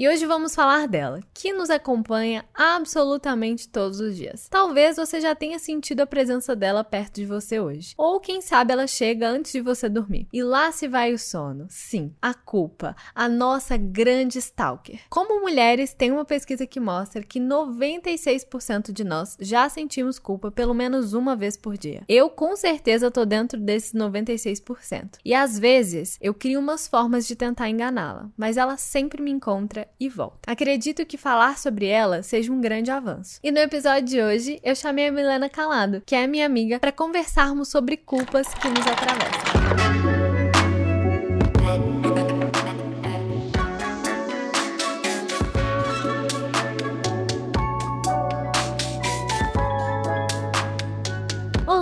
E hoje vamos falar dela, que nos acompanha absolutamente todos os dias. Talvez você já tenha sentido a presença dela perto de você hoje. Ou quem sabe ela chega antes de você dormir. E lá se vai o sono. Sim, a culpa, a nossa grande stalker. Como mulheres, tem uma pesquisa que mostra que 96% de nós já sentimos culpa pelo menos uma vez por dia. Eu com certeza tô dentro desses 96%. E às vezes eu crio umas formas de tentar enganá-la, mas ela sempre me encontra e volta. Acredito que falar sobre ela seja um grande avanço. E no episódio de hoje, eu chamei a Milena Calado, que é minha amiga, para conversarmos sobre culpas que nos atravessam.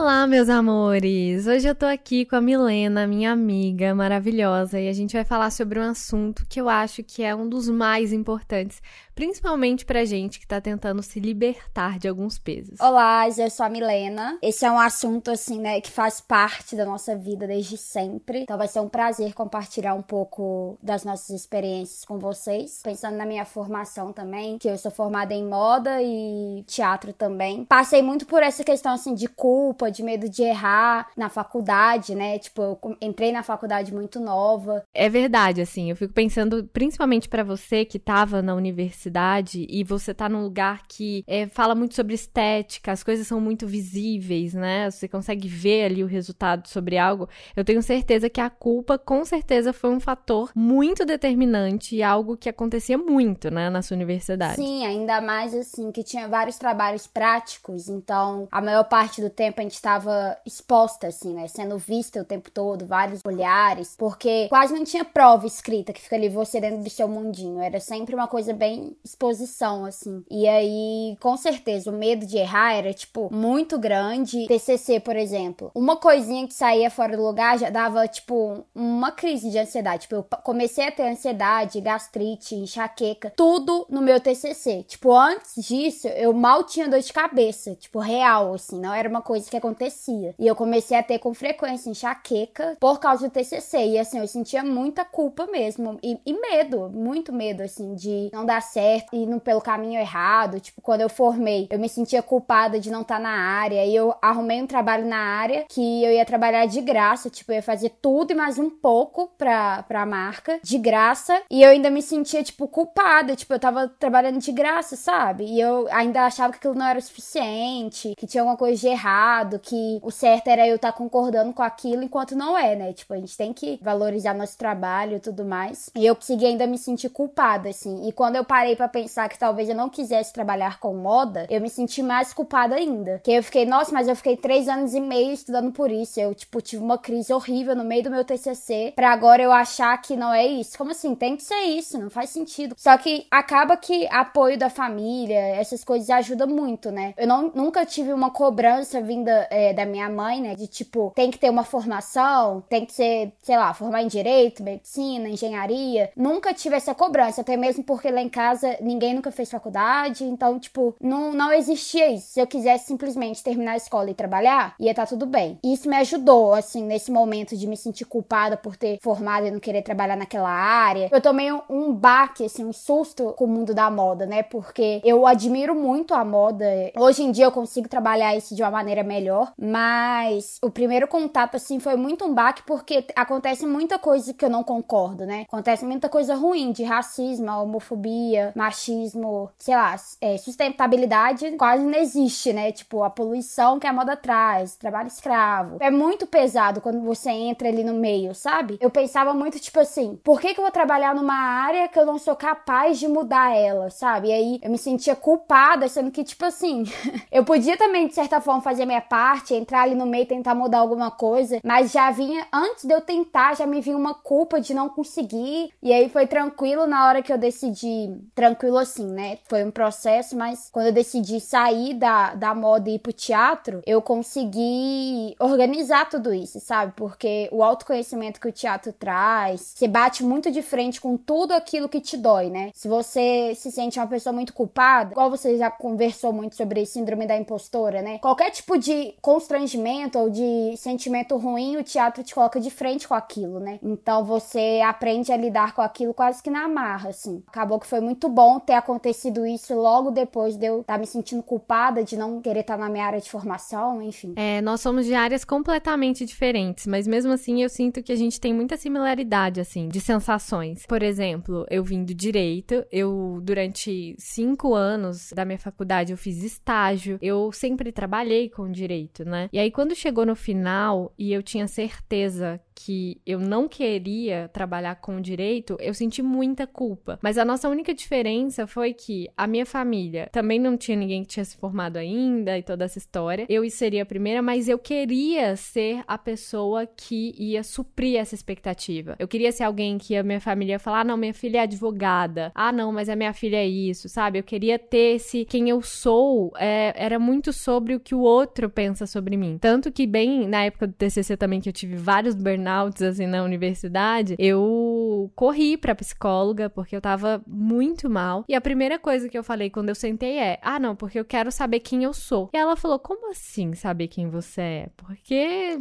Olá, meus amores! Hoje eu tô aqui com a Milena, minha amiga maravilhosa, e a gente vai falar sobre um assunto que eu acho que é um dos mais importantes principalmente pra gente que tá tentando se libertar de alguns pesos. Olá, eu sou a Milena. Esse é um assunto, assim, né, que faz parte da nossa vida desde sempre. Então vai ser um prazer compartilhar um pouco das nossas experiências com vocês. Pensando na minha formação também, que eu sou formada em moda e teatro também. Passei muito por essa questão, assim, de culpa, de medo de errar na faculdade, né? Tipo, eu entrei na faculdade muito nova. É verdade, assim, eu fico pensando, principalmente para você que tava na universidade cidade e você tá num lugar que é, fala muito sobre estética, as coisas são muito visíveis, né? Você consegue ver ali o resultado sobre algo. Eu tenho certeza que a culpa, com certeza, foi um fator muito determinante e algo que acontecia muito, né, na sua universidade. Sim, ainda mais assim, que tinha vários trabalhos práticos, então a maior parte do tempo a gente estava exposta, assim, né? Sendo vista o tempo todo, vários olhares, porque quase não tinha prova escrita que fica ali você dentro do seu mundinho. Era sempre uma coisa bem exposição, assim. E aí, com certeza, o medo de errar era, tipo, muito grande. TCC, por exemplo. Uma coisinha que saía fora do lugar já dava, tipo, uma crise de ansiedade. Tipo, eu comecei a ter ansiedade, gastrite, enxaqueca, tudo no meu TCC. Tipo, antes disso, eu mal tinha dor de cabeça, tipo, real, assim, não era uma coisa que acontecia. E eu comecei a ter com frequência enxaqueca por causa do TCC. E, assim, eu sentia muita culpa mesmo. E, e medo, muito medo, assim, de não dar certo certo, indo pelo caminho errado. Tipo, quando eu formei, eu me sentia culpada de não estar tá na área. E eu arrumei um trabalho na área que eu ia trabalhar de graça. Tipo, eu ia fazer tudo e mais um pouco pra, pra marca, de graça. E eu ainda me sentia, tipo, culpada. Tipo, eu tava trabalhando de graça, sabe? E eu ainda achava que aquilo não era o suficiente, que tinha alguma coisa de errado, que o certo era eu estar tá concordando com aquilo, enquanto não é, né? Tipo, a gente tem que valorizar nosso trabalho e tudo mais. E eu consegui ainda me sentir culpada, assim. E quando eu parei para pensar que talvez eu não quisesse trabalhar com moda, eu me senti mais culpada ainda. Que eu fiquei, nossa, mas eu fiquei três anos e meio estudando por isso. Eu, tipo, tive uma crise horrível no meio do meu TCC pra agora eu achar que não é isso. Como assim? Tem que ser isso, não faz sentido. Só que acaba que apoio da família, essas coisas ajudam muito, né? Eu não, nunca tive uma cobrança vinda é, da minha mãe, né? De tipo, tem que ter uma formação, tem que ser, sei lá, formar em direito, medicina, engenharia. Nunca tive essa cobrança, até mesmo porque lá em casa casa, ninguém nunca fez faculdade, então, tipo, não, não existia isso. Se eu quisesse simplesmente terminar a escola e trabalhar, ia estar tá tudo bem. E isso me ajudou, assim, nesse momento de me sentir culpada por ter formado e não querer trabalhar naquela área. Eu tomei um, baque, assim, um susto com o mundo da moda, né? Porque eu admiro muito a moda. Hoje em dia eu consigo trabalhar isso de uma maneira melhor, mas o primeiro contato, assim, foi muito um baque porque acontece muita coisa que eu não concordo, né? Acontece muita coisa ruim de racismo, homofobia, machismo, sei lá, é, sustentabilidade quase não existe, né? Tipo, a poluição que a moda traz, trabalho escravo. É muito pesado quando você entra ali no meio, sabe? Eu pensava muito, tipo assim, por que, que eu vou trabalhar numa área que eu não sou capaz de mudar ela, sabe? E aí eu me sentia culpada, sendo que, tipo assim, eu podia também, de certa forma, fazer minha parte, entrar ali no meio tentar mudar alguma coisa, mas já vinha, antes de eu tentar, já me vinha uma culpa de não conseguir. E aí foi tranquilo na hora que eu decidi tranquilo assim, né? Foi um processo, mas quando eu decidi sair da, da moda e ir pro teatro, eu consegui organizar tudo isso, sabe? Porque o autoconhecimento que o teatro traz, você bate muito de frente com tudo aquilo que te dói, né? Se você se sente uma pessoa muito culpada, igual você já conversou muito sobre síndrome da impostora, né? Qualquer tipo de constrangimento ou de sentimento ruim, o teatro te coloca de frente com aquilo, né? Então você aprende a lidar com aquilo quase que na marra, assim. Acabou que foi muito bom ter acontecido isso logo depois de eu estar tá me sentindo culpada de não querer estar tá na minha área de formação, enfim. É, nós somos de áreas completamente diferentes, mas mesmo assim eu sinto que a gente tem muita similaridade, assim, de sensações. Por exemplo, eu vim do direito, eu durante cinco anos da minha faculdade eu fiz estágio, eu sempre trabalhei com direito, né? E aí quando chegou no final e eu tinha certeza que eu não queria trabalhar com direito, eu senti muita culpa. Mas a nossa única diferença foi que a minha família também não tinha ninguém que tinha se formado ainda e toda essa história. Eu seria a primeira, mas eu queria ser a pessoa que ia suprir essa expectativa. Eu queria ser alguém que a minha família ia falar: ah, não, minha filha é advogada. Ah, não, mas a minha filha é isso, sabe? Eu queria ter esse quem eu sou é, era muito sobre o que o outro pensa sobre mim. Tanto que, bem na época do TCC também, que eu tive vários burnouts assim, na universidade, eu corri pra psicóloga porque eu tava muito mal. E a primeira coisa que eu falei quando eu sentei é: ah, não, porque eu quero saber quem eu sou. E ela falou: como assim saber quem você é? Porque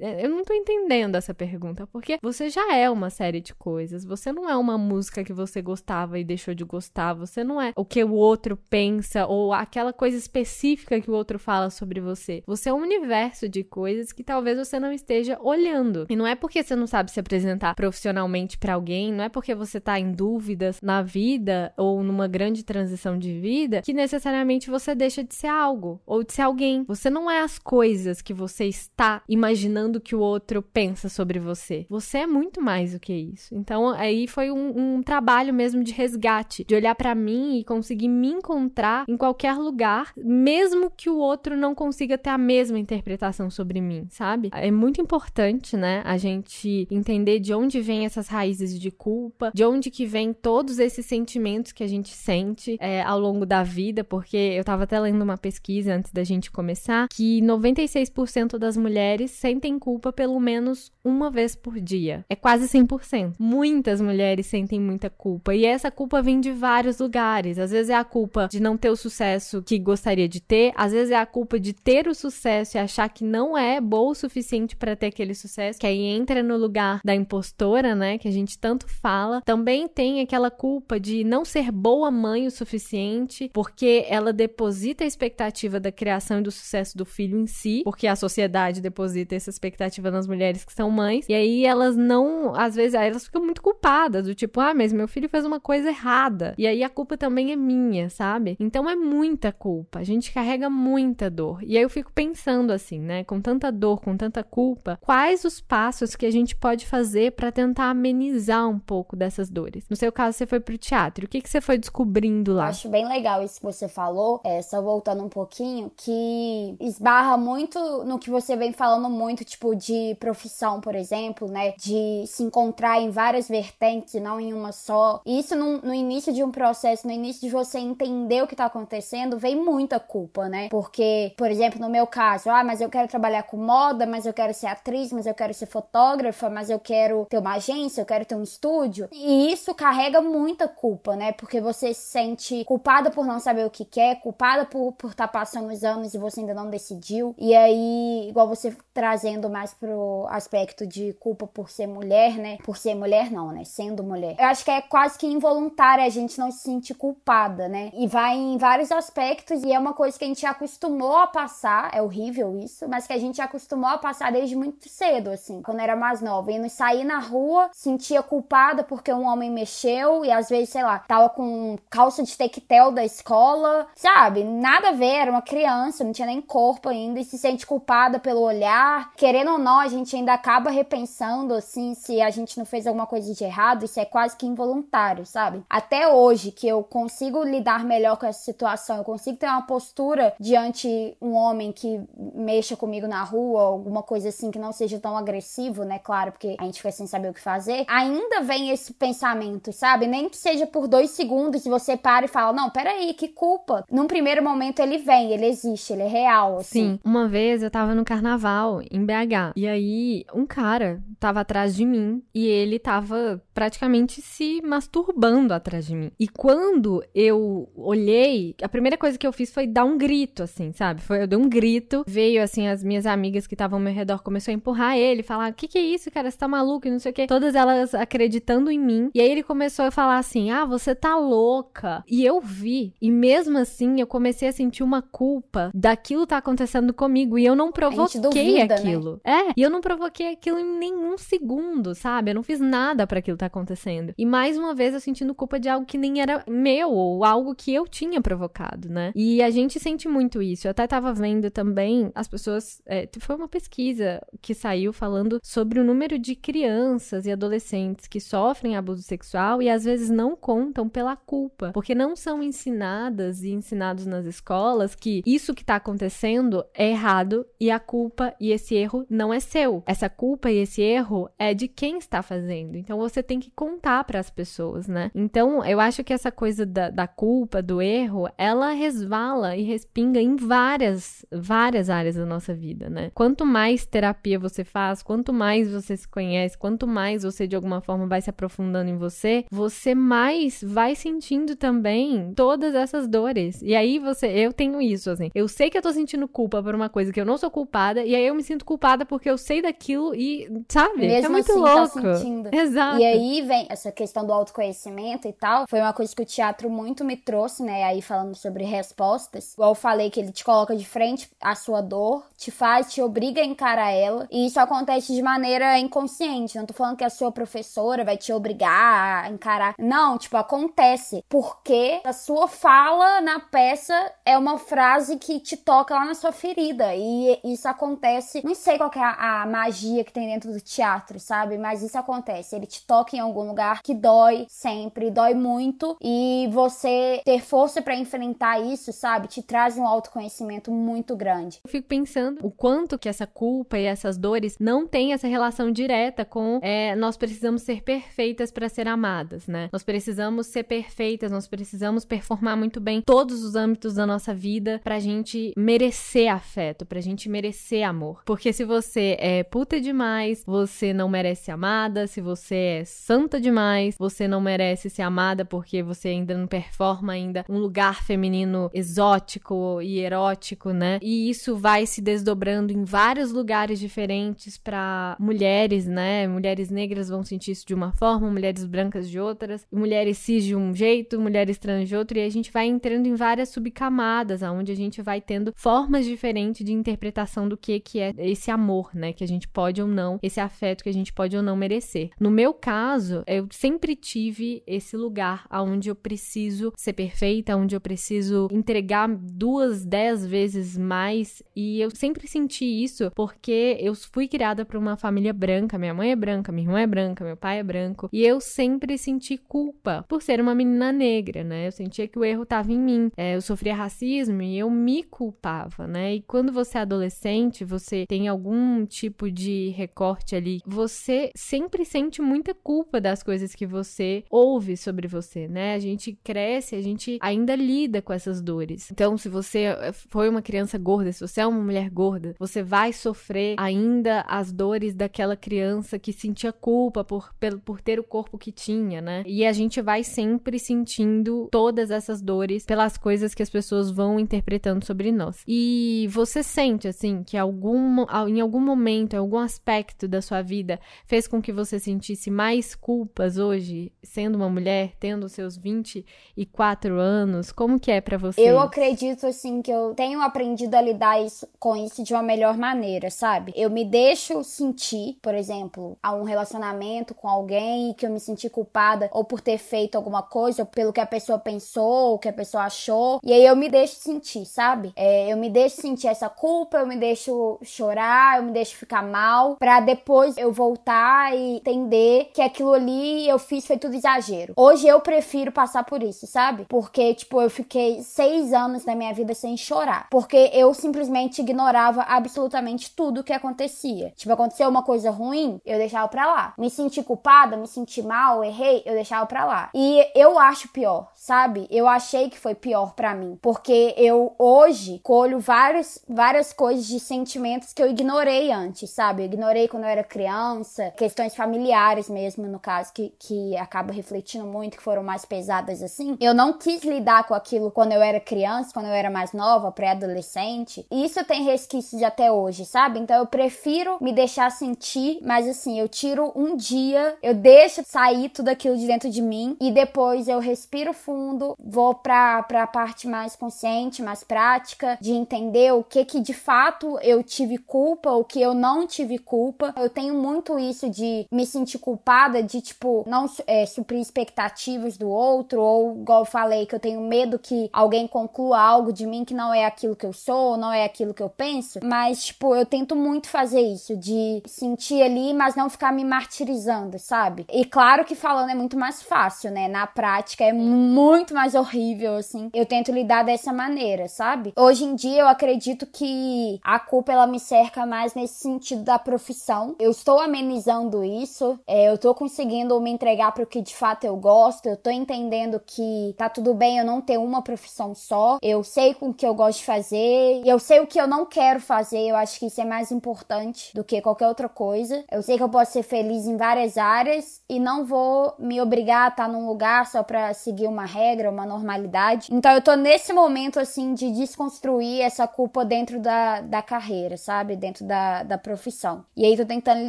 é, eu não tô entendendo essa pergunta. Porque você já é uma série de coisas. Você não é uma música que você gostava e deixou de gostar. Você não é o que o outro pensa ou aquela coisa específica que o outro fala sobre você. Você é um universo de coisas que talvez você não esteja olhando. E não é porque você não sabe se apresentar profissionalmente para alguém, não é porque você tá em dúvidas na vida ou numa grande transição de vida que necessariamente você deixa de ser algo ou de ser alguém. Você não é as coisas que você está imaginando que o outro pensa sobre você. Você é muito mais do que isso. Então, aí foi um, um trabalho mesmo de resgate, de olhar para mim e conseguir me encontrar em qualquer lugar, mesmo que o outro não consiga ter a mesma interpretação sobre mim, sabe? É muito importante, né, a gente entender de onde vem essas raízes de culpa, de onde que vem todos esses sentimentos que a gente sente é, ao longo da vida, porque eu tava até lendo uma pesquisa antes da gente começar, que 96% das mulheres sentem culpa pelo menos uma vez por dia. É quase 100%. Muitas mulheres sentem muita culpa, e essa culpa vem de vários lugares. Às vezes é a culpa de não ter o sucesso que gostaria de ter, às vezes é a culpa de ter o sucesso e achar que não é boa o suficiente para ter aquele sucesso, que aí entra no lugar da impostora, né, que a gente tanto fala, também tem aquela culpa de não ser boa mãe o suficiente, porque ela deposita a expectativa da criação e do sucesso do filho em si, porque a sociedade deposita essa expectativa nas mulheres que são mães, e aí elas não, às vezes, elas ficam muito culpadas, do tipo, ah, mas meu filho fez uma coisa errada, e aí a culpa também é minha, sabe? Então é muita culpa, a gente carrega muita dor. E aí eu fico pensando assim, né, com tanta dor, com tanta culpa, quais os passos passos que a gente pode fazer para tentar amenizar um pouco dessas dores. No seu caso, você foi pro teatro. O que, que você foi descobrindo lá? Eu acho bem legal isso que você falou, é, só voltando um pouquinho, que esbarra muito no que você vem falando muito, tipo, de profissão, por exemplo, né? De se encontrar em várias vertentes e não em uma só. Isso no, no início de um processo, no início de você entender o que tá acontecendo, vem muita culpa, né? Porque, por exemplo, no meu caso, ah, mas eu quero trabalhar com moda, mas eu quero ser atriz, mas eu quero ser fotógrafa, mas eu quero ter uma agência, eu quero ter um estúdio. E isso carrega muita culpa, né? Porque você se sente culpada por não saber o que quer, culpada por estar tá passando os anos e você ainda não decidiu. E aí, igual você trazendo mais pro aspecto de culpa por ser mulher, né? Por ser mulher não, né? Sendo mulher. Eu acho que é quase que involuntário a gente não se sentir culpada, né? E vai em vários aspectos e é uma coisa que a gente acostumou a passar, é horrível isso, mas que a gente acostumou a passar desde muito cedo, assim. Quando era mais nova, indo sair na rua, sentia culpada porque um homem mexeu e às vezes, sei lá, tava com calça de tectel da escola, sabe? Nada a ver, era uma criança, não tinha nem corpo ainda e se sente culpada pelo olhar. Querendo ou não, a gente ainda acaba repensando assim se a gente não fez alguma coisa de errado, isso é quase que involuntário, sabe? Até hoje que eu consigo lidar melhor com essa situação, eu consigo ter uma postura diante um homem que mexa comigo na rua, alguma coisa assim que não seja tão agressiva passivo, né? Claro, porque a gente fica sem saber o que fazer. Ainda vem esse pensamento, sabe? Nem que seja por dois segundos você para e fala: Não, peraí, que culpa. Num primeiro momento ele vem, ele existe, ele é real. Assim. Sim, uma vez eu tava no carnaval em BH e aí um cara tava atrás de mim e ele tava praticamente se masturbando atrás de mim. E quando eu olhei, a primeira coisa que eu fiz foi dar um grito, assim, sabe? Foi, eu dei um grito, veio assim, as minhas amigas que estavam ao meu redor começou a empurrar ele, falar: Que, que é isso, cara? Você tá maluco? E não sei o quê. Todas elas acreditando em mim. E aí ele começou a falar assim: Ah, você tá louca. E eu vi. E mesmo assim, eu comecei a sentir uma culpa daquilo tá acontecendo comigo. E eu não provoquei duvida, né? aquilo. Né? É, e eu não provoquei aquilo em nenhum segundo, sabe? Eu não fiz nada para aquilo tá acontecendo. E mais uma vez eu sentindo culpa de algo que nem era meu, ou algo que eu tinha provocado, né? E a gente sente muito isso. Eu até tava vendo também as pessoas. É, foi uma pesquisa que saiu falando sobre o número de crianças e adolescentes que sofrem abuso sexual e às vezes não contam pela culpa, porque não são ensinadas e ensinados nas escolas que isso que tá acontecendo é errado e a culpa e esse erro não é seu. Essa culpa e esse erro é de quem está fazendo. Então você tem que contar para as pessoas, né? Então eu acho que essa coisa da, da culpa, do erro, ela resvala e respinga em várias, várias áreas da nossa vida, né? Quanto mais terapia você faz, quanto mais você se conhece, quanto mais você de alguma forma vai se aprofundando em você, você mais vai sentindo também todas essas dores. E aí você, eu tenho isso, assim. Eu sei que eu tô sentindo culpa por uma coisa que eu não sou culpada, e aí eu me sinto culpada porque eu sei daquilo e, sabe? Mesmo é muito assim, louco. Tá sentindo. Exato. E aí vem essa questão do autoconhecimento e tal. Foi uma coisa que o teatro muito me trouxe, né? Aí falando sobre respostas. Igual eu falei que ele te coloca de frente à sua dor, te faz, te obriga a encarar ela. E isso acontece de maneira inconsciente. Não tô falando que a sua professora vai te obrigar a encarar. Não, tipo, acontece. Porque a sua fala na peça é uma frase que te toca lá na sua ferida. E isso acontece. Não sei qual é a, a magia que tem dentro do teatro, sabe? Mas isso acontece. Ele te toca em algum lugar que dói sempre, dói muito. E você ter força para enfrentar isso, sabe? Te traz um autoconhecimento muito grande. Eu fico pensando o quanto que essa culpa e essas dores não tem essa relação direta com é, nós precisamos ser perfeitas para ser amadas, né? Nós precisamos ser perfeitas, nós precisamos performar muito bem todos os âmbitos da nossa vida pra gente merecer afeto, pra gente merecer amor. Porque se você é puta demais, você não merece ser amada, se você é santa demais, você não merece ser amada porque você ainda não performa ainda um lugar feminino exótico e erótico, né? E isso vai se desdobrando em vários lugares diferentes para mulheres, né? Mulheres negras vão sentir isso de uma forma, mulheres brancas de outras, mulheres cis de um jeito, mulheres trans de outro, e a gente vai entrando em várias subcamadas, aonde a gente vai tendo formas diferentes de interpretação do que que é esse amor, né? Que a gente pode ou não, esse afeto que a gente pode ou não merecer. No meu caso, eu sempre tive esse lugar aonde eu preciso ser perfeita, onde eu preciso entregar duas, dez vezes mais, e eu sempre senti isso porque eu fui criada por uma família branca, minha mãe é branca, minha irmã é branca, meu pai é branco, e eu sempre senti culpa por ser uma menina negra, né? Eu sentia que o erro estava em mim. É, eu sofria racismo e eu me culpava, né? E quando você é adolescente, você tem algum tipo de recorte ali, você sempre sente muita culpa das coisas que você ouve sobre você, né? A gente cresce, a gente ainda lida com essas dores. Então, se você foi uma criança gorda, se você é uma mulher gorda, você vai sofrer ainda as dores daquela criança que sentia culpa por, por ter o corpo que tinha, né? E a gente vai sempre sentindo todas essas dores pelas coisas que as pessoas vão interpretando sobre nós. E você sente, assim, que algum, em algum momento, em algum aspecto da sua vida, fez com que você sentisse mais culpas hoje, sendo uma mulher, tendo seus 24 anos? Como que é para você? Eu acredito, assim, que eu tenho aprendido a lidar isso, com isso de uma melhor maneira, sabe? Eu me deixo sentir, por exemplo, a um relacionamento com alguém que eu me senti culpada ou por ter feito alguma coisa, ou pelo que a pessoa pensou, o que a pessoa achou. E aí eu me deixo sentir, sabe? É, eu me deixo sentir essa culpa, eu me deixo chorar, eu me deixo ficar mal, pra depois eu voltar e entender que aquilo ali eu fiz foi tudo exagero. Hoje eu prefiro passar por isso, sabe? Porque, tipo, eu fiquei seis anos da minha vida sem chorar. Porque eu simplesmente ignorava absolutamente tudo que acontecia. Tipo, Aconteceu uma coisa ruim, eu deixava pra lá. Me senti culpada, me senti mal, errei, eu deixava pra lá. E eu acho pior, sabe? Eu achei que foi pior para mim, porque eu hoje colho várias, várias coisas de sentimentos que eu ignorei antes, sabe? Eu ignorei quando eu era criança, questões familiares mesmo, no caso, que, que acaba refletindo muito, que foram mais pesadas assim. Eu não quis lidar com aquilo quando eu era criança, quando eu era mais nova, pré-adolescente. E isso tem resquícios até hoje, sabe? Então eu prefiro me deixar sentir, mas assim, eu tiro um dia, eu deixo sair tudo aquilo de dentro de mim e depois eu respiro fundo, vou pra, pra parte mais consciente, mais prática, de entender o que que de fato eu tive culpa, o que eu não tive culpa. Eu tenho muito isso de me sentir culpada, de tipo, não é, suprir expectativas do outro, ou igual eu falei, que eu tenho medo que alguém conclua algo de mim que não é aquilo que eu sou, não é aquilo que eu penso. Mas, tipo, eu tento muito fazer isso, de sentir ali, mas não ficar me martirizando, sabe? E claro que falando é muito mais fácil, né? Na prática é muito mais horrível, assim. Eu tento lidar dessa maneira, sabe? Hoje em dia eu acredito que a culpa ela me cerca mais nesse sentido da profissão. Eu estou amenizando isso, é, eu tô conseguindo me entregar para o que de fato eu gosto, eu tô entendendo que tá tudo bem eu não ter uma profissão só, eu sei com o que eu gosto de fazer, eu sei o que eu não quero fazer, eu acho que isso é mais importante do que qualquer outra coisa. Eu sei que eu posso ser feliz em várias áreas e não vou me obrigar a estar num lugar só para seguir uma regra, uma normalidade. Então eu tô nesse momento assim de desconstruir essa culpa dentro da, da carreira, sabe? Dentro da, da profissão. E aí tô tentando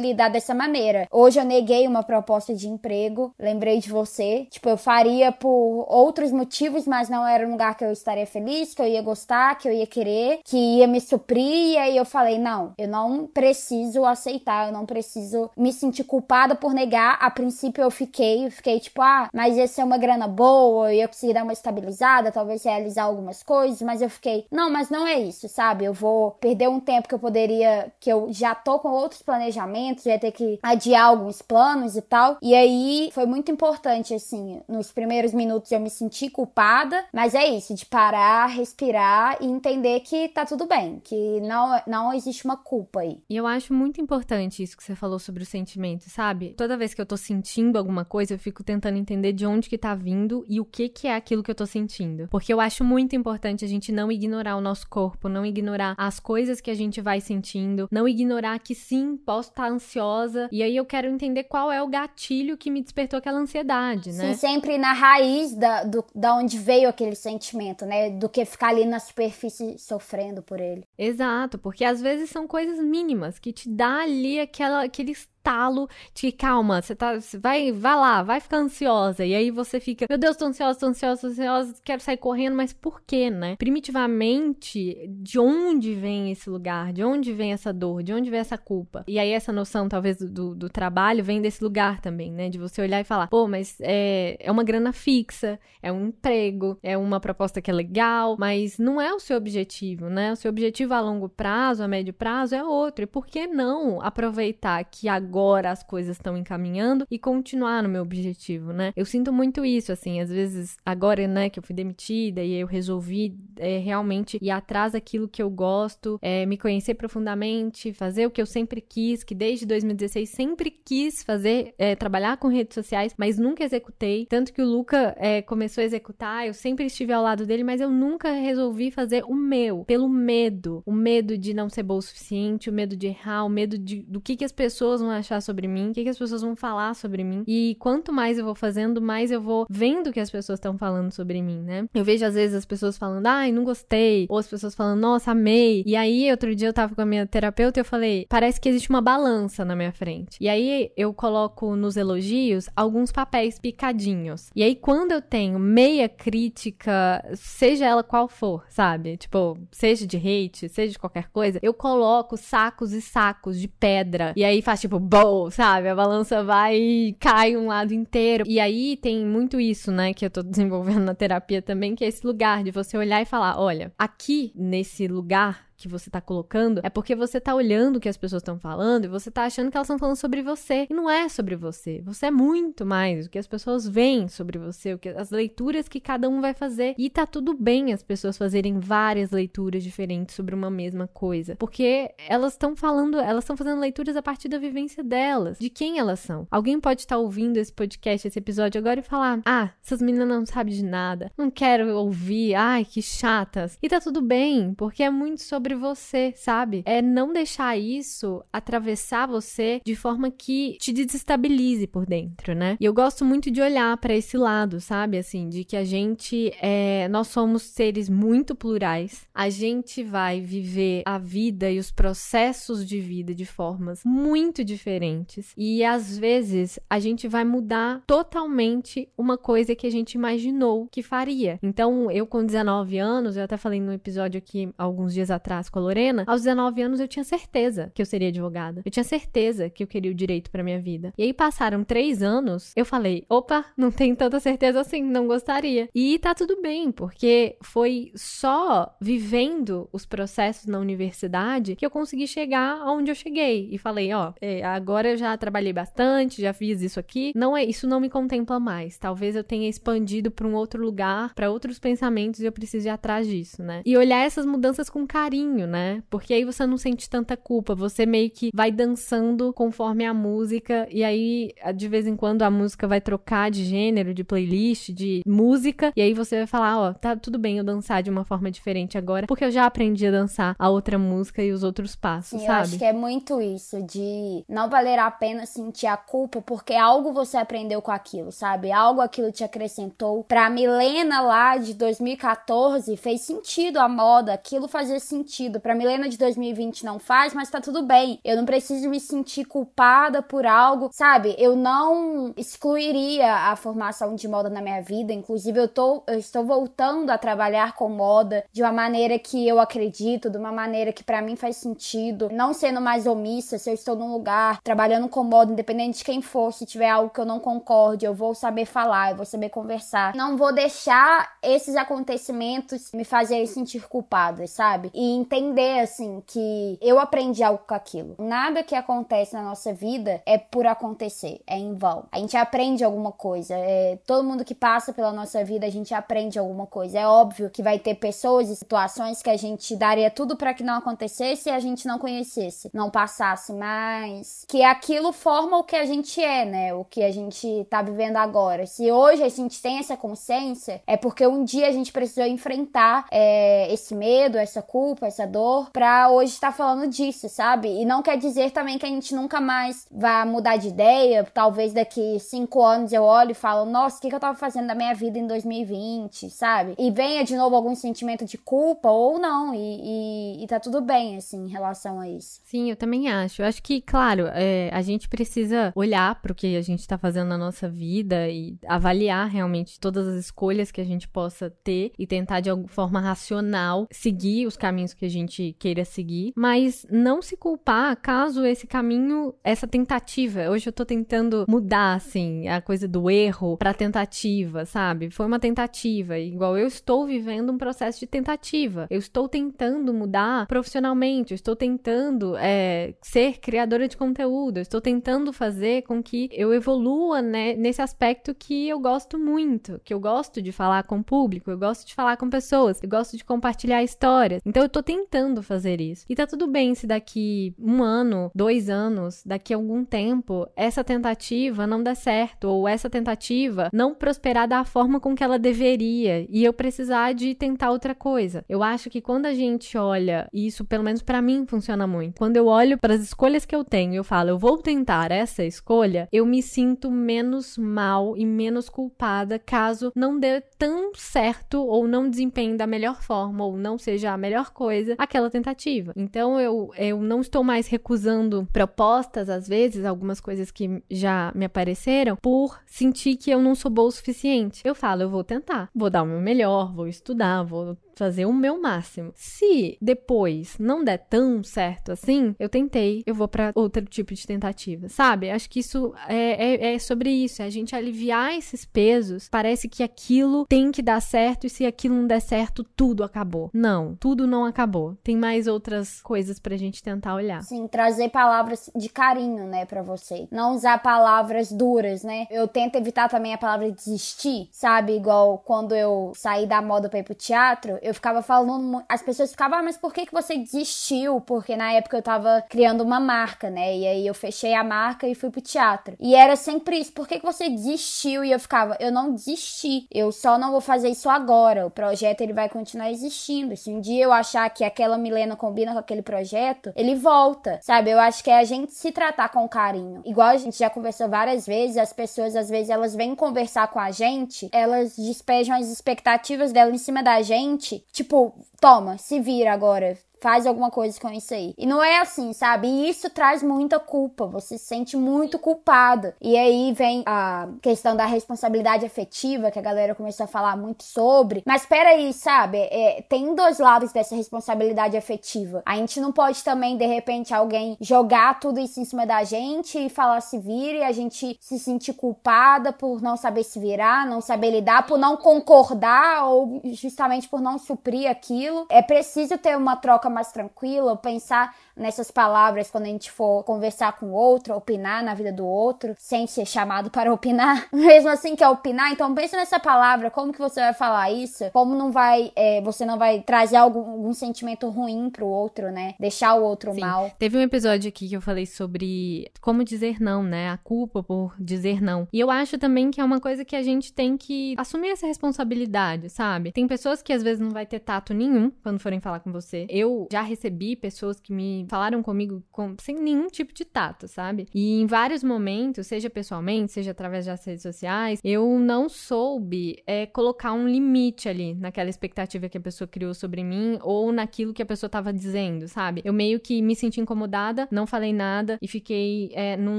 lidar dessa maneira. Hoje eu neguei uma proposta de emprego, lembrei de você. Tipo, eu faria por outros motivos, mas não era um lugar que eu estaria feliz, que eu ia gostar, que eu ia querer, que ia me suprir. E aí eu falei: não, eu não preciso aceitar, eu não preciso me sentir culpada por negar. A princípio eu fiquei, eu fiquei tipo, ah, mas ia ser uma grana boa, eu ia conseguir dar uma estabilizada, talvez realizar algumas coisas, mas eu fiquei, não, mas não é isso, sabe? Eu vou perder um tempo que eu poderia, que eu já tô com outros planejamentos, ia ter que adiar alguns planos e tal. E aí foi muito importante, assim, nos primeiros minutos eu me senti culpada, mas é isso, de parar, respirar e entender que tá tudo bem, que não, não existe uma culpa aí. E eu acho muito importante isso que você falou sobre o sentimento, sabe? Toda vez que eu tô sentindo alguma coisa, eu fico tentando entender de onde que tá vindo e o que que é aquilo que eu tô sentindo. Porque eu acho muito importante a gente não ignorar o nosso corpo, não ignorar as coisas que a gente vai sentindo, não ignorar que sim, posso estar tá ansiosa e aí eu quero entender qual é o gatilho que me despertou aquela ansiedade, né? Sim, sempre na raiz da, do, da onde veio aquele sentimento, né? Do que ficar ali na superfície sofrendo por ele. Exato, porque às vezes são coisas mínimas que te ali aquela, aquele talo de calma, você tá, vai, vai lá, vai ficar ansiosa. E aí você fica, meu Deus, tô ansiosa, tô ansiosa, tô ansiosa, quero sair correndo, mas por quê, né? Primitivamente, de onde vem esse lugar? De onde vem essa dor? De onde vem essa culpa? E aí essa noção, talvez, do, do trabalho vem desse lugar também, né? De você olhar e falar, pô, mas é, é uma grana fixa, é um emprego, é uma proposta que é legal, mas não é o seu objetivo, né? O seu objetivo a longo prazo, a médio prazo é outro. E por que não aproveitar que agora agora as coisas estão encaminhando e continuar no meu objetivo, né? Eu sinto muito isso, assim, às vezes, agora, né, que eu fui demitida e eu resolvi é, realmente ir atrás daquilo que eu gosto, é, me conhecer profundamente, fazer o que eu sempre quis, que desde 2016 sempre quis fazer, é, trabalhar com redes sociais, mas nunca executei. Tanto que o Luca é, começou a executar, eu sempre estive ao lado dele, mas eu nunca resolvi fazer o meu, pelo medo. O medo de não ser bom o suficiente, o medo de errar, o medo de, do que, que as pessoas vão achar sobre mim, o que, que as pessoas vão falar sobre mim. E quanto mais eu vou fazendo, mais eu vou vendo o que as pessoas estão falando sobre mim, né? Eu vejo às vezes as pessoas falando, ai, não gostei. Ou as pessoas falando, nossa, amei. E aí, outro dia eu tava com a minha terapeuta e eu falei, parece que existe uma balança na minha frente. E aí eu coloco nos elogios alguns papéis picadinhos. E aí, quando eu tenho meia crítica, seja ela qual for, sabe? Tipo, seja de hate, seja de qualquer coisa, eu coloco sacos e sacos de pedra. E aí faz tipo, bow, sabe? A balança vai e cai um lado inteiro. E aí tem muito isso, né, que eu tô desenvolvendo na terapia também, que é esse lugar de você olhar e falar: olha, aqui nesse lugar que você tá colocando, é porque você tá olhando o que as pessoas estão falando e você tá achando que elas estão falando sobre você. E não é sobre você. Você é muito mais o que as pessoas veem sobre você, o que as leituras que cada um vai fazer. E tá tudo bem as pessoas fazerem várias leituras diferentes sobre uma mesma coisa, porque elas estão falando, elas estão fazendo leituras a partir da vivência delas, de quem elas são. Alguém pode estar tá ouvindo esse podcast, esse episódio agora e falar: "Ah, essas meninas não sabem de nada. Não quero ouvir. Ai, que chatas". E tá tudo bem, porque é muito sobre você, sabe? É não deixar isso atravessar você de forma que te desestabilize por dentro, né? E eu gosto muito de olhar para esse lado, sabe? Assim, de que a gente é, nós somos seres muito plurais. A gente vai viver a vida e os processos de vida de formas muito diferentes. E às vezes a gente vai mudar totalmente uma coisa que a gente imaginou que faria. Então, eu com 19 anos, eu até falei no episódio aqui alguns dias atrás com a Lorena, aos 19 anos eu tinha certeza que eu seria advogada. Eu tinha certeza que eu queria o direito para minha vida. E aí passaram três anos, eu falei, opa, não tenho tanta certeza assim, não gostaria. E tá tudo bem, porque foi só vivendo os processos na universidade que eu consegui chegar aonde eu cheguei. E falei, ó, é, agora eu já trabalhei bastante, já fiz isso aqui. Não é, isso não me contempla mais. Talvez eu tenha expandido para um outro lugar, para outros pensamentos e eu preciso ir atrás disso, né? E olhar essas mudanças com carinho, né? Porque aí você não sente tanta culpa, você meio que vai dançando conforme a música e aí de vez em quando a música vai trocar de gênero, de playlist, de música, e aí você vai falar, ó, tá tudo bem eu dançar de uma forma diferente agora, porque eu já aprendi a dançar a outra música e os outros passos, Sim, sabe? Eu acho que é muito isso de não valer a pena sentir a culpa porque algo você aprendeu com aquilo, sabe? Algo aquilo te acrescentou. Pra Milena lá de 2014 fez sentido a moda, aquilo fazia sentido. Pra Milena de 2020 não faz, mas tá tudo bem. Eu não preciso me sentir culpada por algo, sabe? Eu não excluiria a formação de moda na minha vida. Inclusive, eu, tô, eu estou voltando a trabalhar com moda de uma maneira que eu acredito, de uma maneira que para mim faz sentido. Não sendo mais omissa, se eu estou num lugar trabalhando com moda, independente de quem for, se tiver algo que eu não concorde, eu vou saber falar, eu vou saber conversar. Não vou deixar esses acontecimentos me fazerem sentir culpada, sabe? E entender, assim, que eu aprendi algo com aquilo. Nada que acontece na nossa vida é por acontecer, é em vão. A gente aprende alguma coisa. É, todo mundo que passa pela nossa vida, a gente aprende alguma coisa. É óbvio que vai ter pessoas e situações que a gente daria tudo para que não acontecesse e a gente não conhecesse, não passasse mais. Que aquilo forma o que a gente é, né? O que a gente tá vivendo agora. Se hoje a gente tem essa consciência, é porque um dia a gente precisou enfrentar é, esse medo, essa culpa, essa dor, pra hoje estar tá falando disso, sabe? E não quer dizer também que a gente nunca mais vá mudar de ideia. Talvez daqui cinco anos eu olho e falo, nossa, o que, que eu tava fazendo da minha vida em 2020, sabe? E venha de novo algum sentimento de culpa ou não. E, e, e tá tudo bem, assim, em relação a isso. Sim, eu também acho. Eu acho que, claro, é, a gente precisa olhar pro que a gente tá fazendo na nossa vida e avaliar realmente todas as escolhas que a gente possa ter e tentar de alguma forma racional seguir os caminhos que a gente queira seguir, mas não se culpar caso esse caminho, essa tentativa. Hoje eu tô tentando mudar, assim, a coisa do erro pra tentativa, sabe? Foi uma tentativa, igual eu estou vivendo um processo de tentativa. Eu estou tentando mudar profissionalmente, eu estou tentando é, ser criadora de conteúdo, eu estou tentando fazer com que eu evolua né, nesse aspecto que eu gosto muito, que eu gosto de falar com o público, eu gosto de falar com pessoas, eu gosto de compartilhar histórias. Então eu tô tentando fazer isso. E tá tudo bem se daqui um ano, dois anos, daqui a algum tempo, essa tentativa não der certo, ou essa tentativa não prosperar da forma com que ela deveria, e eu precisar de tentar outra coisa. Eu acho que quando a gente olha, e isso pelo menos para mim funciona muito, quando eu olho para as escolhas que eu tenho, eu falo, eu vou tentar essa escolha, eu me sinto menos mal e menos culpada caso não dê tão certo ou não desempenhe da melhor forma ou não seja a melhor coisa aquela tentativa. Então eu, eu não estou mais recusando propostas, às vezes, algumas coisas que já me apareceram, por sentir que eu não sou boa o suficiente. Eu falo, eu vou tentar, vou dar o meu melhor, vou estudar, vou fazer o meu máximo. Se depois não der tão certo assim, eu tentei, eu vou para outro tipo de tentativa, sabe? Acho que isso é, é, é sobre isso, é a gente aliviar esses pesos. Parece que aquilo tem que dar certo e se aquilo não der certo, tudo acabou. Não, tudo não acabou. Tem mais outras coisas pra gente tentar olhar. Sim, trazer palavras de carinho, né, para você. Não usar palavras duras, né? Eu tento evitar também a palavra desistir, sabe? Igual quando eu saí da moda pra ir pro teatro, eu ficava falando, as pessoas ficavam, ah, mas por que que você desistiu? Porque na época eu tava criando uma marca, né? E aí eu fechei a marca e fui pro teatro. E era sempre isso, por que que você desistiu? E eu ficava, eu não desisti, eu só não vou fazer isso agora. O projeto ele vai continuar existindo. Se um dia eu achar que aquela Milena combina com aquele projeto, ele volta, sabe? Eu acho que é a gente se tratar com carinho. Igual a gente já conversou várias vezes, as pessoas às vezes elas vêm conversar com a gente, elas despejam as expectativas dela em cima da gente, tipo, toma, se vira agora faz alguma coisa com isso aí. E não é assim, sabe? E isso traz muita culpa, você se sente muito culpada. E aí vem a questão da responsabilidade afetiva, que a galera começou a falar muito sobre. Mas peraí, sabe? É, tem dois lados dessa responsabilidade afetiva. A gente não pode também, de repente, alguém jogar tudo isso em cima da gente e falar se vira e a gente se sentir culpada por não saber se virar, não saber lidar, por não concordar ou justamente por não suprir aquilo. É preciso ter uma troca mais tranquila, pensar nessas palavras quando a gente for conversar com o outro, opinar na vida do outro, sem ser chamado para opinar. Mesmo assim que é opinar, então pense nessa palavra, como que você vai falar isso? Como não vai, é, você não vai trazer algum, algum sentimento ruim pro outro, né? Deixar o outro Sim. mal. Teve um episódio aqui que eu falei sobre como dizer não, né? A culpa por dizer não. E eu acho também que é uma coisa que a gente tem que assumir essa responsabilidade, sabe? Tem pessoas que às vezes não vai ter tato nenhum quando forem falar com você. Eu já recebi pessoas que me falaram comigo com, sem nenhum tipo de tato, sabe? E em vários momentos, seja pessoalmente, seja através das redes sociais, eu não soube é, colocar um limite ali naquela expectativa que a pessoa criou sobre mim ou naquilo que a pessoa tava dizendo, sabe? Eu meio que me senti incomodada, não falei nada e fiquei é, num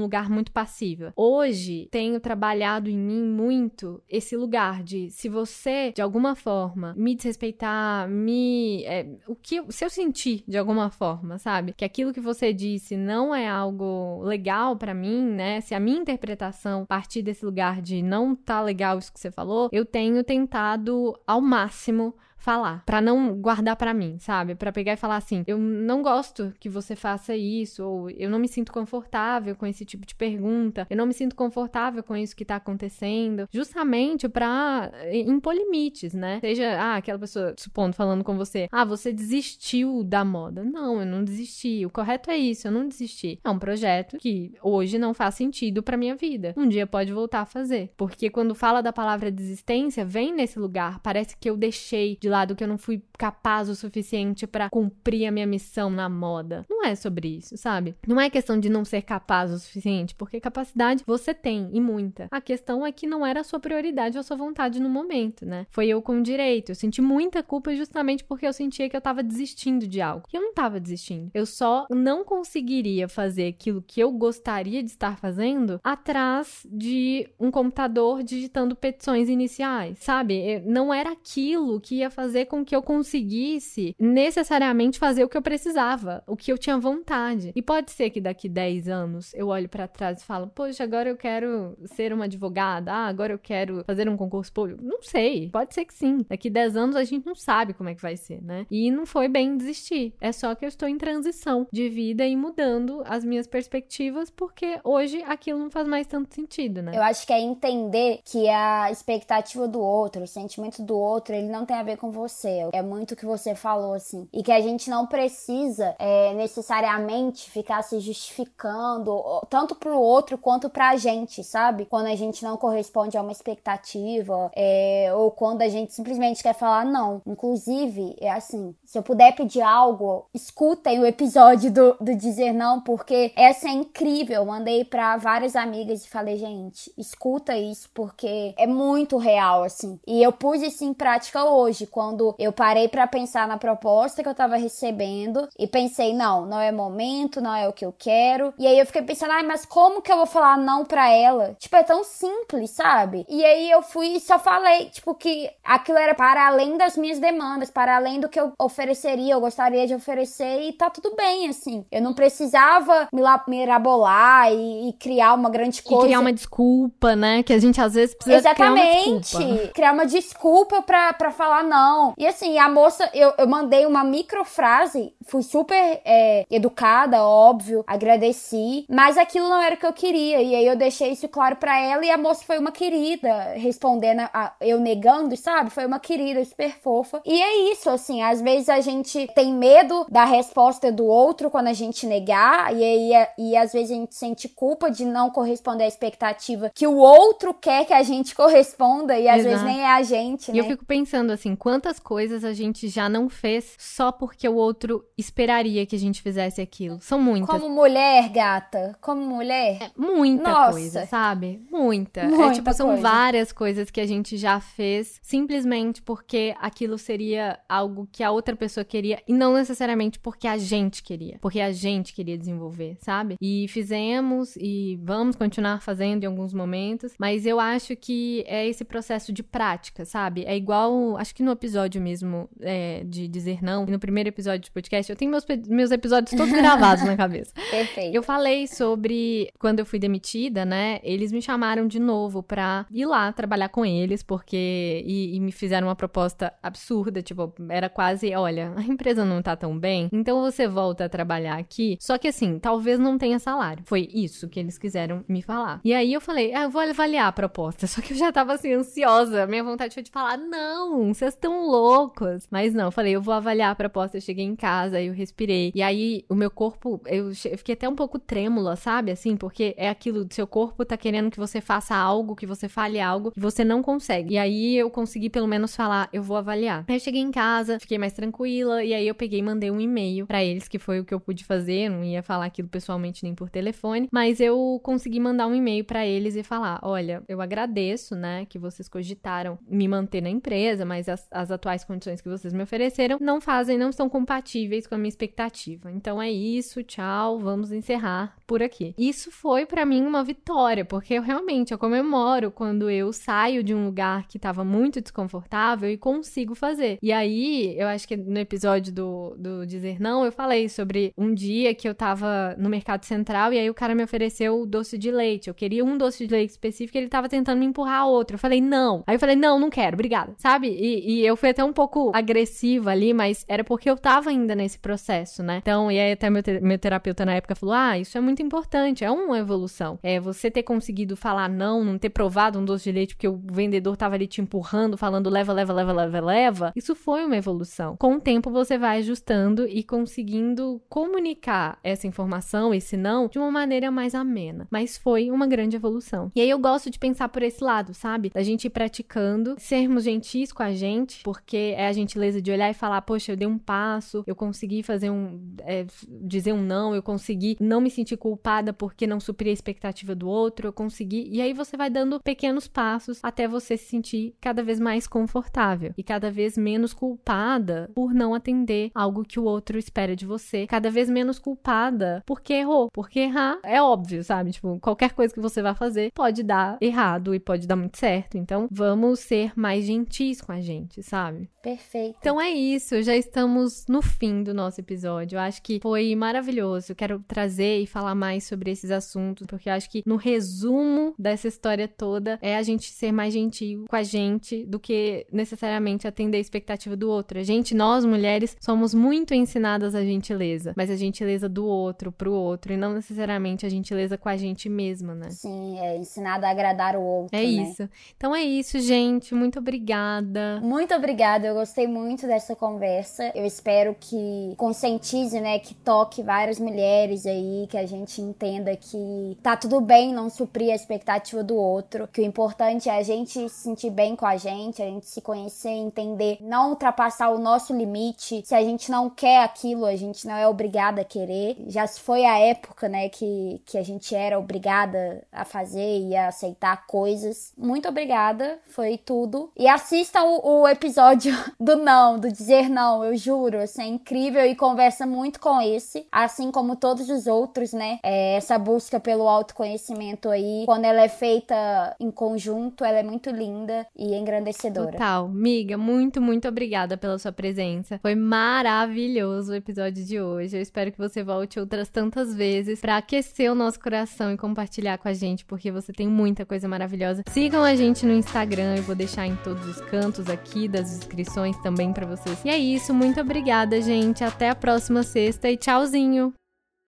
lugar muito passiva. Hoje, tenho trabalhado em mim muito esse lugar de se você, de alguma forma, me desrespeitar, me. É, o que se eu sentir de alguma forma, sabe? Que aquilo que você disse não é algo legal para mim, né? Se a minha interpretação partir desse lugar de não tá legal isso que você falou, eu tenho tentado ao máximo falar, para não guardar para mim, sabe? Para pegar e falar assim: "Eu não gosto que você faça isso", ou "Eu não me sinto confortável com esse tipo de pergunta", "Eu não me sinto confortável com isso que tá acontecendo", justamente para eh, impor limites, né? Seja, ah, aquela pessoa, supondo falando com você: "Ah, você desistiu da moda". Não, eu não desisti. O correto é isso, eu não desisti. É um projeto que hoje não faz sentido para minha vida. Um dia pode voltar a fazer, porque quando fala da palavra desistência, vem nesse lugar, parece que eu deixei de lado que eu não fui capaz o suficiente para cumprir a minha missão na moda. Não é sobre isso, sabe? Não é questão de não ser capaz o suficiente, porque capacidade você tem e muita. A questão é que não era a sua prioridade ou a sua vontade no momento, né? Foi eu com direito. Eu senti muita culpa justamente porque eu sentia que eu tava desistindo de algo. E eu não tava desistindo. Eu só não conseguiria fazer aquilo que eu gostaria de estar fazendo atrás de um computador digitando petições iniciais, sabe? Não era aquilo que ia fazer com que eu conseguisse necessariamente fazer o que eu precisava, o que eu tinha vontade. E pode ser que daqui 10 anos eu olhe para trás e falo, poxa, agora eu quero ser uma advogada, ah, agora eu quero fazer um concurso público. Não sei, pode ser que sim. Daqui 10 anos a gente não sabe como é que vai ser, né? E não foi bem desistir. É só que eu estou em transição de vida e mudando as minhas perspectivas, porque hoje aquilo não faz mais tanto sentido, né? Eu acho que é entender que a expectativa do outro, o sentimento do outro, ele não tem a ver com você. É muito o que você falou, assim. E que a gente não precisa é, necessariamente ficar se justificando, tanto pro outro quanto pra gente, sabe? Quando a gente não corresponde a uma expectativa, é, ou quando a gente simplesmente quer falar não. Inclusive, é assim, se eu puder pedir algo, escutem o episódio do, do Dizer Não, porque essa é incrível. Eu mandei pra várias amigas e falei, gente, escuta isso, porque é muito real, assim. E eu pus isso em prática hoje quando eu parei para pensar na proposta que eu tava recebendo e pensei, não, não é momento, não é o que eu quero. E aí eu fiquei pensando, ai, mas como que eu vou falar não pra ela? Tipo, é tão simples, sabe? E aí eu fui e só falei, tipo, que aquilo era para além das minhas demandas, para além do que eu ofereceria, eu gostaria de oferecer e tá tudo bem, assim. Eu não precisava me mirabolar e, e criar uma grande coisa. E criar uma desculpa, né? Que a gente às vezes precisa Exatamente. criar uma desculpa. Criar uma desculpa pra, pra falar não. E assim, a moça, eu, eu mandei uma microfrase, fui super é, educada, óbvio, agradeci, mas aquilo não era o que eu queria. E aí eu deixei isso claro pra ela e a moça foi uma querida, respondendo a, eu negando, sabe? Foi uma querida, super fofa. E é isso, assim, às vezes a gente tem medo da resposta do outro quando a gente negar, e aí e às vezes a gente sente culpa de não corresponder à expectativa que o outro quer que a gente corresponda, e às Exato. vezes nem é a gente, né? E eu fico pensando assim, quantas coisas a gente já não fez só porque o outro esperaria que a gente fizesse aquilo. São muitas. Como mulher, gata, como mulher. É, muita Nossa. coisa, sabe? Muita. É, muita é tipo, são coisa. várias coisas que a gente já fez simplesmente porque aquilo seria algo que a outra pessoa queria e não necessariamente porque a gente queria, porque a gente queria desenvolver, sabe? E fizemos e vamos continuar fazendo em alguns momentos, mas eu acho que é esse processo de prática, sabe? É igual, acho que no episódio mesmo é, de dizer não, no primeiro episódio de podcast, eu tenho meus, meus episódios todos gravados na cabeça. Perfeito. Eu falei sobre quando eu fui demitida, né? Eles me chamaram de novo pra ir lá trabalhar com eles, porque. E, e me fizeram uma proposta absurda, tipo, era quase: olha, a empresa não tá tão bem, então você volta a trabalhar aqui. Só que assim, talvez não tenha salário. Foi isso que eles quiseram me falar. E aí eu falei: ah, eu vou avaliar a proposta. Só que eu já tava assim, ansiosa. Minha vontade foi de falar: não, vocês estão loucos. Mas não, falei: eu vou avaliar a proposta. Eu cheguei em casa, eu respirei. E aí o meu corpo, eu, eu fiquei até um pouco trêmula, sabe? Assim, porque é aquilo, seu corpo tá querendo que você faça algo, que você fale algo, e você não consegue. E aí eu consegui pelo menos falar: eu vou avaliar. Aí eu cheguei em casa, fiquei mais tranquila, e aí eu peguei e mandei um e-mail para eles, que foi o que eu pude fazer. Não ia falar aquilo pessoalmente nem por telefone, mas eu consegui mandar um e-mail para eles e falar: olha, eu agradeço, né, que vocês cogitaram me manter na empresa, mas as, as atuais condições que vocês me ofereceram não fazem, não são compatíveis com a minha expectativa. Então é isso, tchau, vamos encerrar por aqui. Isso foi para mim uma vitória, porque eu realmente eu comemoro quando eu saio de um lugar que tava muito desconfortável e consigo fazer. E aí, eu acho que no episódio do, do Dizer Não, eu falei sobre um dia que eu tava no Mercado Central e aí o cara me ofereceu doce de leite. Eu queria um doce de leite específico e ele tava tentando me empurrar outro. Eu falei, não. Aí eu falei, não, não quero, obrigada. Sabe? E, e eu fui até um pouco agressiva ali, mas era porque eu tava ainda nesse processo, né? Então, e aí até meu, te meu terapeuta na época falou: ah, isso é muito importante, é uma evolução. É você ter conseguido falar não, não ter provado um doce de leite porque o vendedor tava ali te empurrando, falando leva, leva, leva, leva, leva. Isso foi uma evolução. Com o tempo você vai ajustando e conseguindo comunicar essa informação, esse não, de uma maneira mais amena. Mas foi uma grande evolução. E aí eu gosto de pensar por esse lado, sabe? Da gente ir praticando, sermos gentis com a gente, porque é a gentileza de olhar e falar, poxa, eu dei um passo, eu consegui fazer um. É, dizer um não, eu consegui não me sentir culpada porque não supri a expectativa do outro, eu consegui. E aí você vai dando pequenos passos até você se sentir cada vez mais confortável e cada vez menos culpada por não atender algo que o outro espera de você, cada vez menos culpada porque errou, porque errar é óbvio, sabe? Tipo, qualquer coisa que você vai fazer pode dar errado e pode dar muito certo. Então, vamos ser mais gentis com a gente, sabe? Perfeito. Então é isso, já estamos no fim do nosso episódio. Eu acho que foi maravilhoso. Quero trazer e falar mais sobre esses assuntos, porque eu acho que no resumo dessa história toda é a gente ser mais gentil com a gente do que necessariamente atender a expectativa do outro. A gente, nós mulheres, somos muito ensinadas a gentileza, mas a gentileza do outro pro outro e não necessariamente a gentileza com a gente mesma, né? Sim, é ensinada a agradar o outro. É né? isso. Então é isso, gente. Muito obrigada. Muito obrigada. Eu gostei muito dessa conversa. Eu espero que conscientize, né, que toque várias mulheres aí, que a gente entenda que tá tudo bem não suprir a expectativa do outro, que o importante é a gente se sentir bem com a gente, a gente se conhecer, entender, não ultrapassar o nosso limite. Se a gente não quer aquilo, a gente não é obrigada a querer. Já foi a época, né, que, que a gente era obrigada a fazer e a aceitar coisas. Muito obrigada, foi tudo. E assistam o, o episódio episódio do não, do dizer não, eu juro, assim, é incrível e conversa muito com esse, assim como todos os outros, né? É, essa busca pelo autoconhecimento aí, quando ela é feita em conjunto, ela é muito linda e engrandecedora. Total. Miga, muito, muito obrigada pela sua presença. Foi maravilhoso o episódio de hoje. Eu espero que você volte outras tantas vezes para aquecer o nosso coração e compartilhar com a gente, porque você tem muita coisa maravilhosa. Sigam a gente no Instagram, eu vou deixar em todos os cantos aqui das inscrições também para vocês. E é isso, muito obrigada, gente. Até a próxima sexta e tchauzinho.